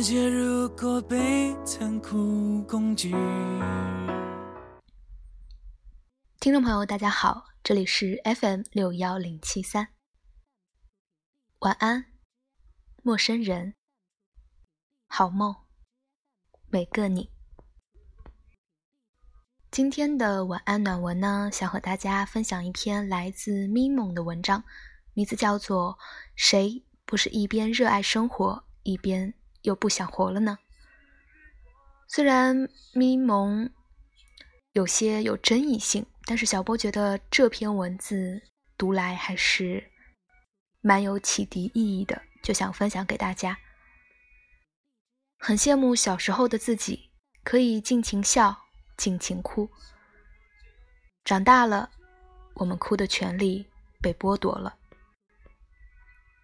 世界如果被残酷攻击。听众朋友，大家好，这里是 FM 六幺零七三，晚安，陌生人，好梦，每个你。今天的晚安暖文呢，想和大家分享一篇来自咪蒙的文章，名字叫做《谁不是一边热爱生活，一边又不想活了呢》。虽然咪蒙有些有争议性。但是小波觉得这篇文字读来还是蛮有启迪意义的，就想分享给大家。很羡慕小时候的自己，可以尽情笑，尽情哭。长大了，我们哭的权利被剥夺了。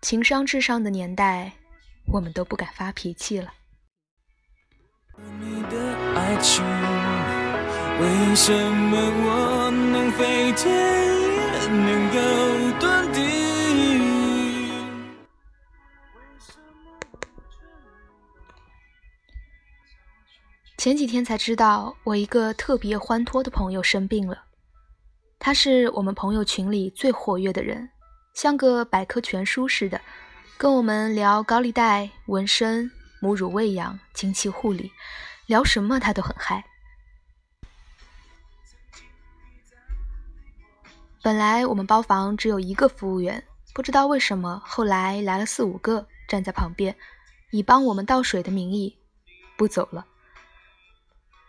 情商至上的年代，我们都不敢发脾气了。前几天才知道，我一个特别欢脱的朋友生病了。他是我们朋友群里最活跃的人，像个百科全书似的，跟我们聊高利贷、纹身、母乳喂养、经期护理，聊什么他都很嗨。本来我们包房只有一个服务员，不知道为什么后来来了四五个，站在旁边，以帮我们倒水的名义不走了。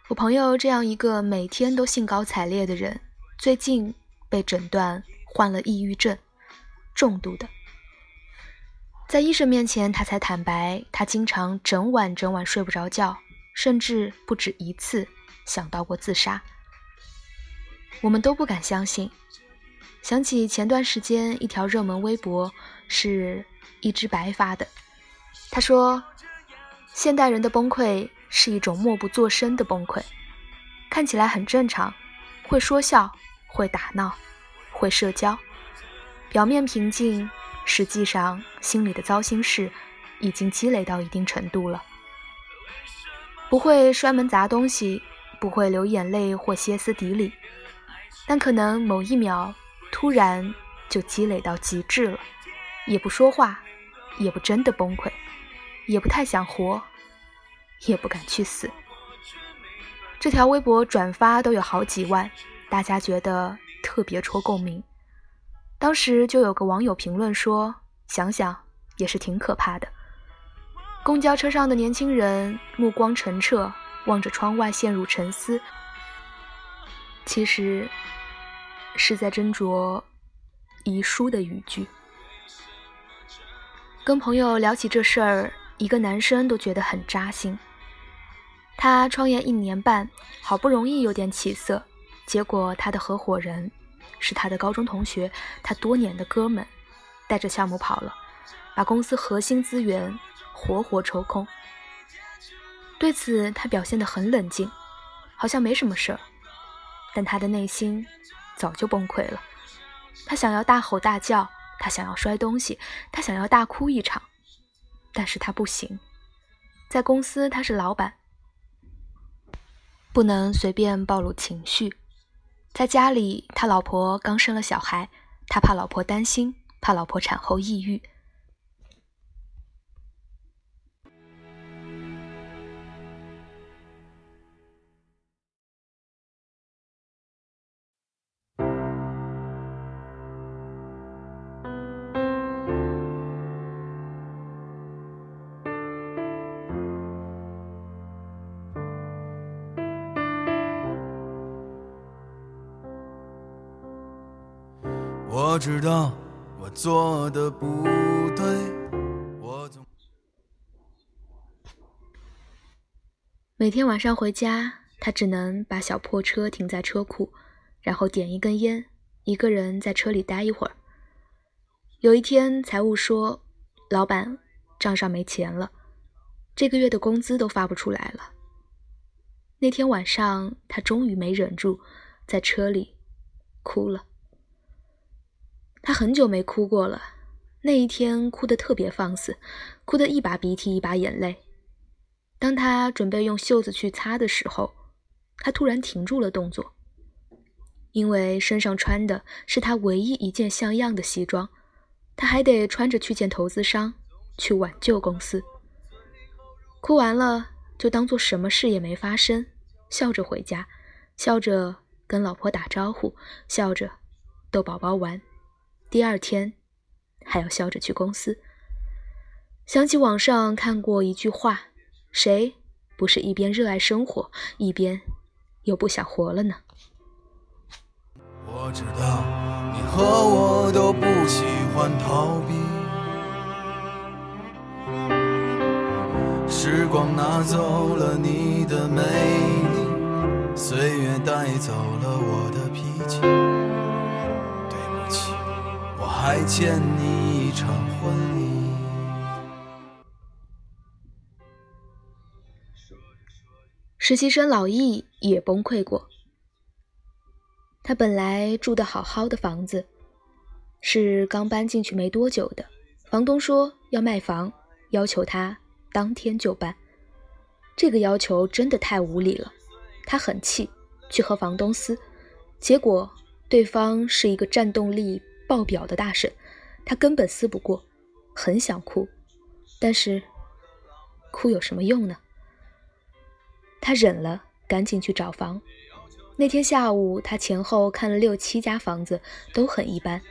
我朋友这样一个每天都兴高采烈的人，最近被诊断患了抑郁症，重度的。在医生面前，他才坦白，他经常整晚整晚睡不着觉，甚至不止一次想到过自杀。我们都不敢相信。想起前段时间一条热门微博，是一只白发的。他说：“现代人的崩溃是一种默不作声的崩溃，看起来很正常，会说笑，会打闹，会社交，表面平静，实际上心里的糟心事已经积累到一定程度了。不会摔门砸东西，不会流眼泪或歇斯底里，但可能某一秒。”突然就积累到极致了，也不说话，也不真的崩溃，也不太想活，也不敢去死。这条微博转发都有好几万，大家觉得特别戳共鸣。当时就有个网友评论说：“想想也是挺可怕的。”公交车上的年轻人目光澄澈，望着窗外陷入沉思。其实。是在斟酌遗书的语句。跟朋友聊起这事儿，一个男生都觉得很扎心。他创业一年半，好不容易有点起色，结果他的合伙人是他的高中同学，他多年的哥们，带着项目跑了，把公司核心资源活活抽空。对此，他表现得很冷静，好像没什么事儿，但他的内心。早就崩溃了，他想要大吼大叫，他想要摔东西，他想要大哭一场，但是他不行。在公司他是老板，不能随便暴露情绪。在家里，他老婆刚生了小孩，他怕老婆担心，怕老婆产后抑郁。我知道我做的不对。我总每天晚上回家，他只能把小破车停在车库，然后点一根烟，一个人在车里待一会儿。有一天，财务说：“老板，账上没钱了，这个月的工资都发不出来了。”那天晚上，他终于没忍住，在车里哭了。他很久没哭过了，那一天哭得特别放肆，哭得一把鼻涕一把眼泪，当他准备用袖子去擦的时候，他突然停住了动作，因为身上穿的是他唯一一件像样的西装，他还得穿着去见投资商，去挽救公司。哭完了，就当做什么事也没发生，笑着回家，笑着跟老婆打招呼，笑着逗宝宝玩。第二天，还要笑着去公司。想起网上看过一句话：“谁不是一边热爱生活，一边又不想活了呢？”我知道你和我都不喜欢逃避。时光拿走了你的美丽，岁月带走了我的脾气。还欠你一场婚礼。实习生老易也崩溃过。他本来住的好好的房子，是刚搬进去没多久的，房东说要卖房，要求他。当天就搬，这个要求真的太无理了。他很气，去和房东撕，结果对方是一个战斗力爆表的大婶，他根本撕不过，很想哭，但是哭有什么用呢？他忍了，赶紧去找房。那天下午，他前后看了六七家房子，都很一般，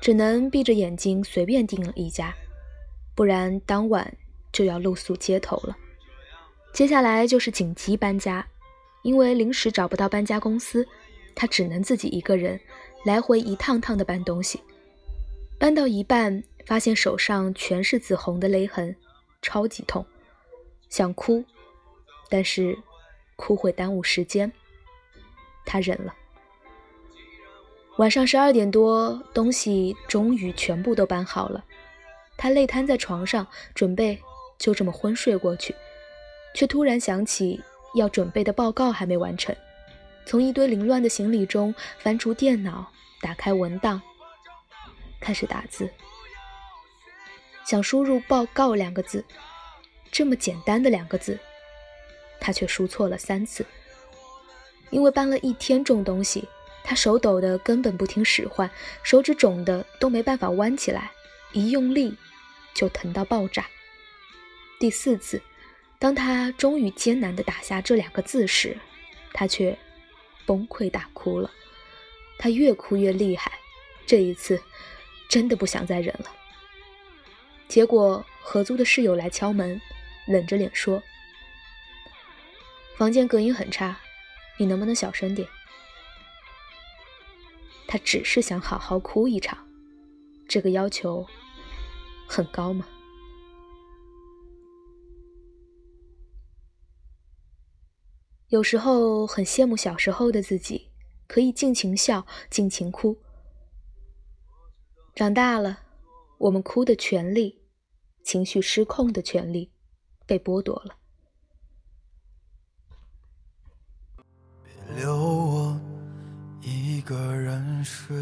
只能闭着眼睛随便订了一家，不然当晚。就要露宿街头了。接下来就是紧急搬家，因为临时找不到搬家公司，他只能自己一个人来回一趟趟的搬东西。搬到一半，发现手上全是紫红的勒痕，超级痛，想哭，但是哭会耽误时间，他忍了。晚上十二点多，东西终于全部都搬好了，他累瘫在床上，准备。就这么昏睡过去，却突然想起要准备的报告还没完成，从一堆凌乱的行李中翻出电脑，打开文档，开始打字，想输入“报告”两个字，这么简单的两个字，他却输错了三次，因为搬了一天重东西，他手抖的根本不听使唤，手指肿的都没办法弯起来，一用力就疼到爆炸。第四次，当他终于艰难地打下这两个字时，他却崩溃大哭了。他越哭越厉害，这一次真的不想再忍了。结果合租的室友来敲门，冷着脸说：“房间隔音很差，你能不能小声点？”他只是想好好哭一场，这个要求很高吗？有时候很羡慕小时候的自己，可以尽情笑、尽情哭。长大了，我们哭的权利、情绪失控的权利被剥夺了。别留我一个人睡。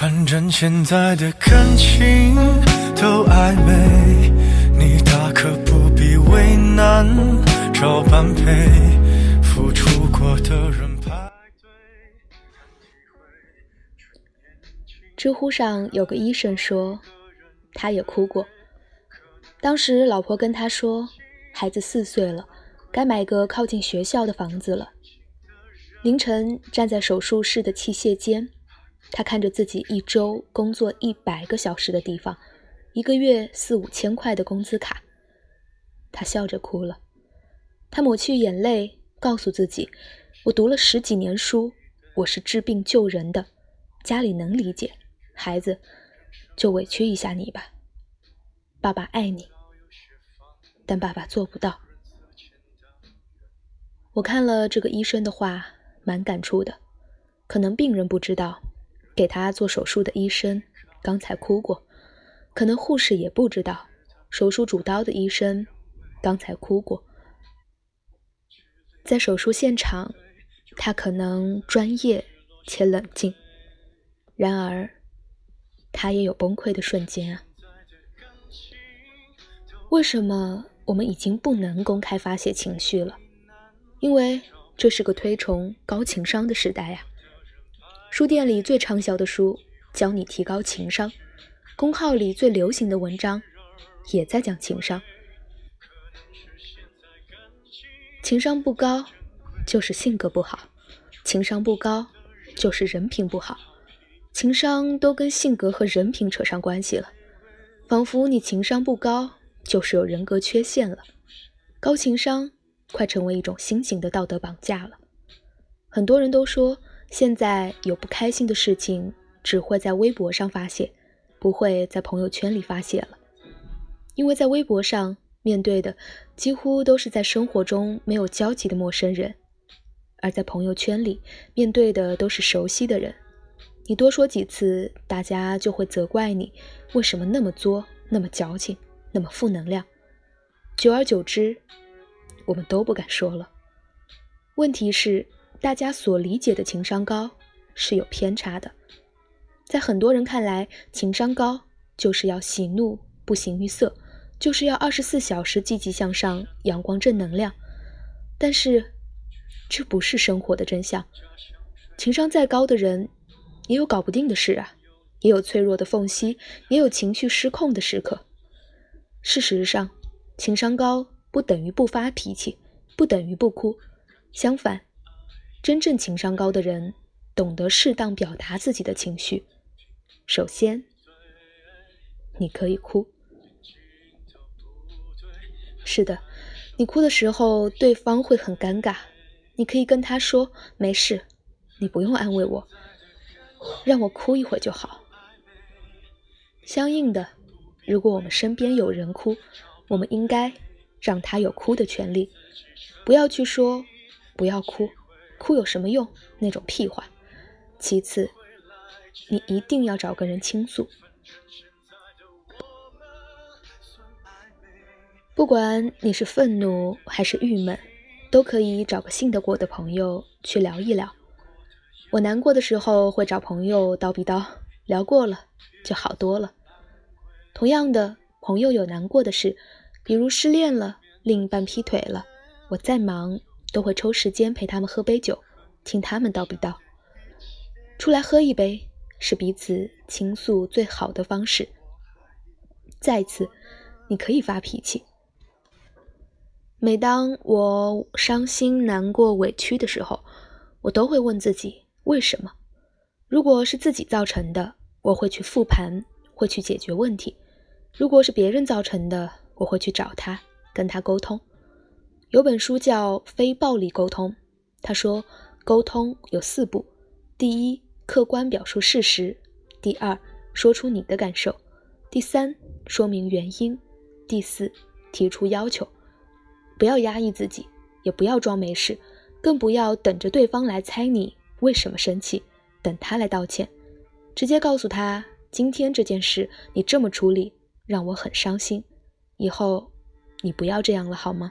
反正现在的感情都暧昧，你大可不必为难，找般配，付出过的人排队。知乎上有个医生说，他也哭过。当时老婆跟他说，孩子四岁了，该买个靠近学校的房子了。凌晨站在手术室的器械间。他看着自己一周工作一百个小时的地方，一个月四五千块的工资卡，他笑着哭了。他抹去眼泪，告诉自己：“我读了十几年书，我是治病救人的，家里能理解。孩子，就委屈一下你吧，爸爸爱你。”但爸爸做不到。我看了这个医生的话，蛮感触的。可能病人不知道，给他做手术的医生刚才哭过；可能护士也不知道，手术主刀的医生刚才哭过。在手术现场，他可能专业且冷静，然而他也有崩溃的瞬间啊。为什么我们已经不能公开发泄情绪了？因为这是个推崇高情商的时代呀。书店里最畅销的书教你提高情商，公号里最流行的文章也在讲情商。情商不高就是性格不好，情商不高就是人品不好，情商都跟性格和人品扯上关系了，仿佛你情商不高。就是有人格缺陷了，高情商快成为一种新型的道德绑架了。很多人都说，现在有不开心的事情只会在微博上发泄，不会在朋友圈里发泄了，因为在微博上面对的几乎都是在生活中没有交集的陌生人，而在朋友圈里面对的都是熟悉的人。你多说几次，大家就会责怪你为什么那么作，那么矫情。那么负能量，久而久之，我们都不敢说了。问题是，大家所理解的情商高是有偏差的。在很多人看来，情商高就是要喜怒不形于色，就是要二十四小时积极向上、阳光正能量。但是，这不是生活的真相。情商再高的人，也有搞不定的事啊，也有脆弱的缝隙，也有情绪失控的时刻。事实上，情商高不等于不发脾气，不等于不哭。相反，真正情商高的人懂得适当表达自己的情绪。首先，你可以哭。是的，你哭的时候，对方会很尴尬。你可以跟他说：“没事，你不用安慰我，让我哭一会儿就好。”相应的。如果我们身边有人哭，我们应该让他有哭的权利，不要去说不要哭，哭有什么用那种屁话。其次，你一定要找个人倾诉，不管你是愤怒还是郁闷，都可以找个信得过的朋友去聊一聊。我难过的时候会找朋友叨逼叨，聊过了就好多了。同样的，朋友有难过的事，比如失恋了，另一半劈腿了，我再忙都会抽时间陪他们喝杯酒，听他们叨逼叨。出来喝一杯是彼此倾诉最好的方式。再次，你可以发脾气。每当我伤心、难过、委屈的时候，我都会问自己为什么。如果是自己造成的，我会去复盘，会去解决问题。如果是别人造成的，我会去找他，跟他沟通。有本书叫《非暴力沟通》，他说沟通有四步：第一，客观表述事实；第二，说出你的感受；第三，说明原因；第四，提出要求。不要压抑自己，也不要装没事，更不要等着对方来猜你为什么生气，等他来道歉，直接告诉他今天这件事你这么处理。让我很伤心，以后你不要这样了，好吗？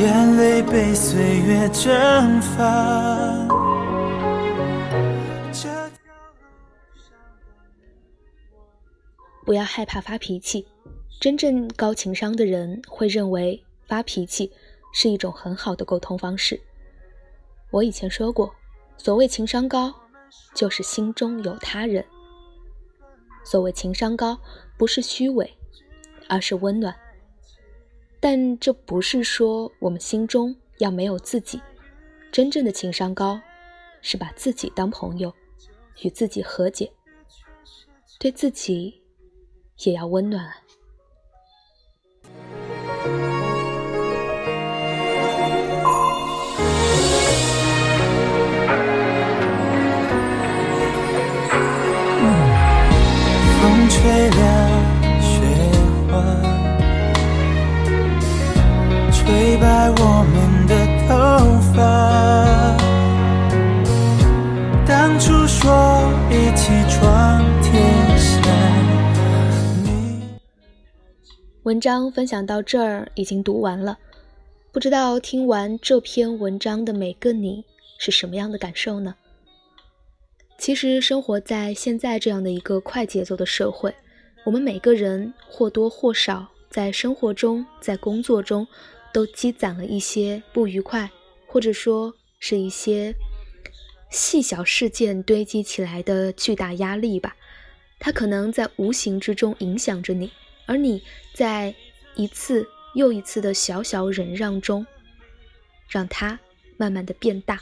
眼泪被岁月蒸发。不要害怕发脾气，真正高情商的人会认为发脾气是一种很好的沟通方式。我以前说过，所谓情商高，就是心中有他人。所谓情商高，不是虚伪，而是温暖。但这不是说我们心中要没有自己。真正的情商高，是把自己当朋友，与自己和解，对自己。也要温暖。文章分享到这儿已经读完了，不知道听完这篇文章的每个你是什么样的感受呢？其实生活在现在这样的一个快节奏的社会，我们每个人或多或少在生活中、在工作中都积攒了一些不愉快，或者说是一些细小事件堆积起来的巨大压力吧。它可能在无形之中影响着你。而你在一次又一次的小小忍让中，让它慢慢的变大。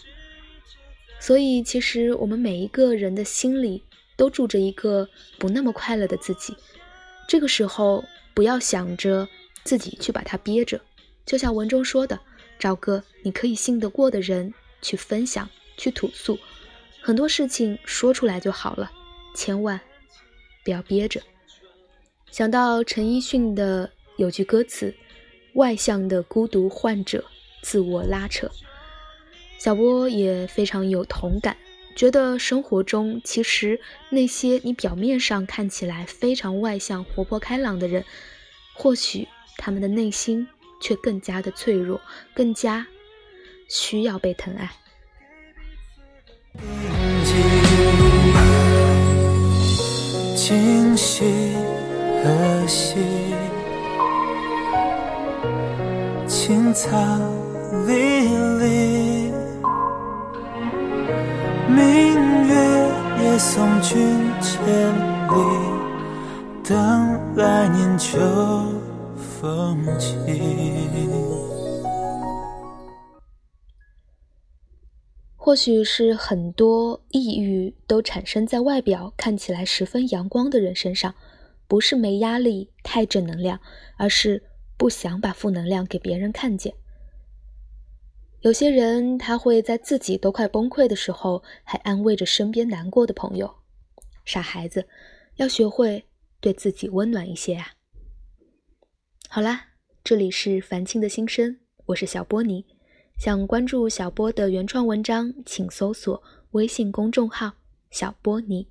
所以，其实我们每一个人的心里都住着一个不那么快乐的自己。这个时候，不要想着自己去把它憋着，就像文中说的，找个你可以信得过的人去分享、去吐诉，很多事情说出来就好了，千万不要憋着。想到陈奕迅的有句歌词：“外向的孤独患者，自我拉扯。”小波也非常有同感，觉得生活中其实那些你表面上看起来非常外向、活泼开朗的人，或许他们的内心却更加的脆弱，更加需要被疼爱。惊喜。可惜，青草离离，明月也送君千里，等来年秋风起。或许是很多抑郁都产生在外表看起来十分阳光的人身上。不是没压力、太正能量，而是不想把负能量给别人看见。有些人他会在自己都快崩溃的时候，还安慰着身边难过的朋友。傻孩子，要学会对自己温暖一些啊！好啦，这里是凡青的心声，我是小波尼。想关注小波的原创文章，请搜索微信公众号“小波尼”。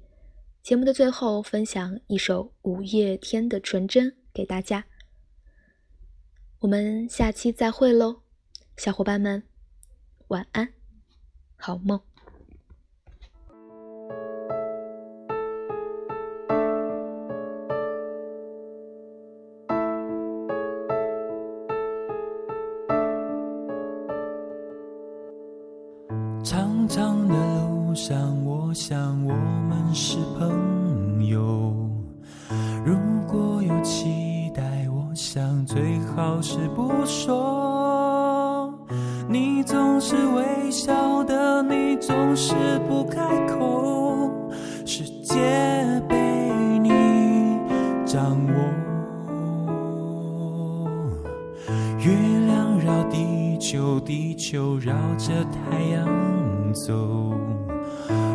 节目的最后，分享一首五月天的《纯真》给大家。我们下期再会喽，小伙伴们，晚安，好梦。掌握。月亮绕地球，地球绕着太阳。走，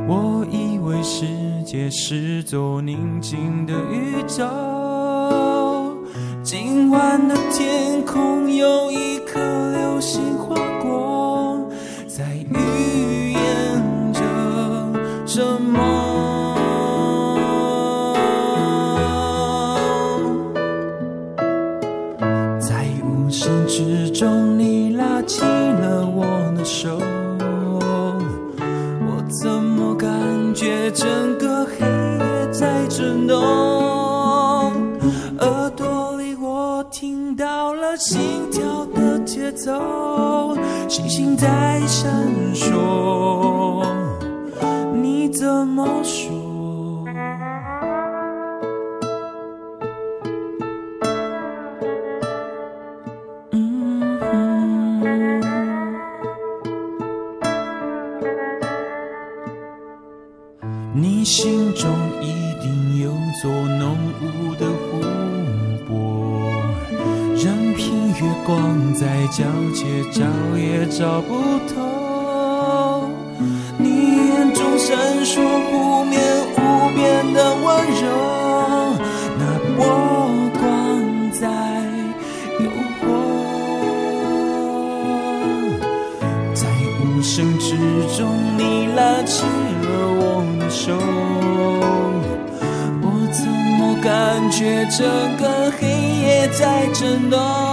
我以为世界是座宁静的宇宙。今晚的天空有一颗流星划听到了心跳的节奏，星星在闪烁，你怎么说？皎洁照也照不透。你眼中闪烁不眠无边的温柔，那波光在诱惑，在无声之中，你拉起了我的。手，我怎么感觉整个黑夜在震动？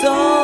走。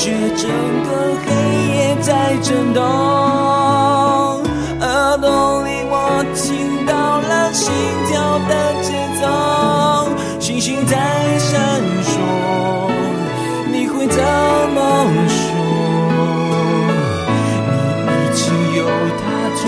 感觉整个黑夜在震动？耳朵里我听到了心跳的节奏，星星在闪烁，你会怎么说？你已经有他，就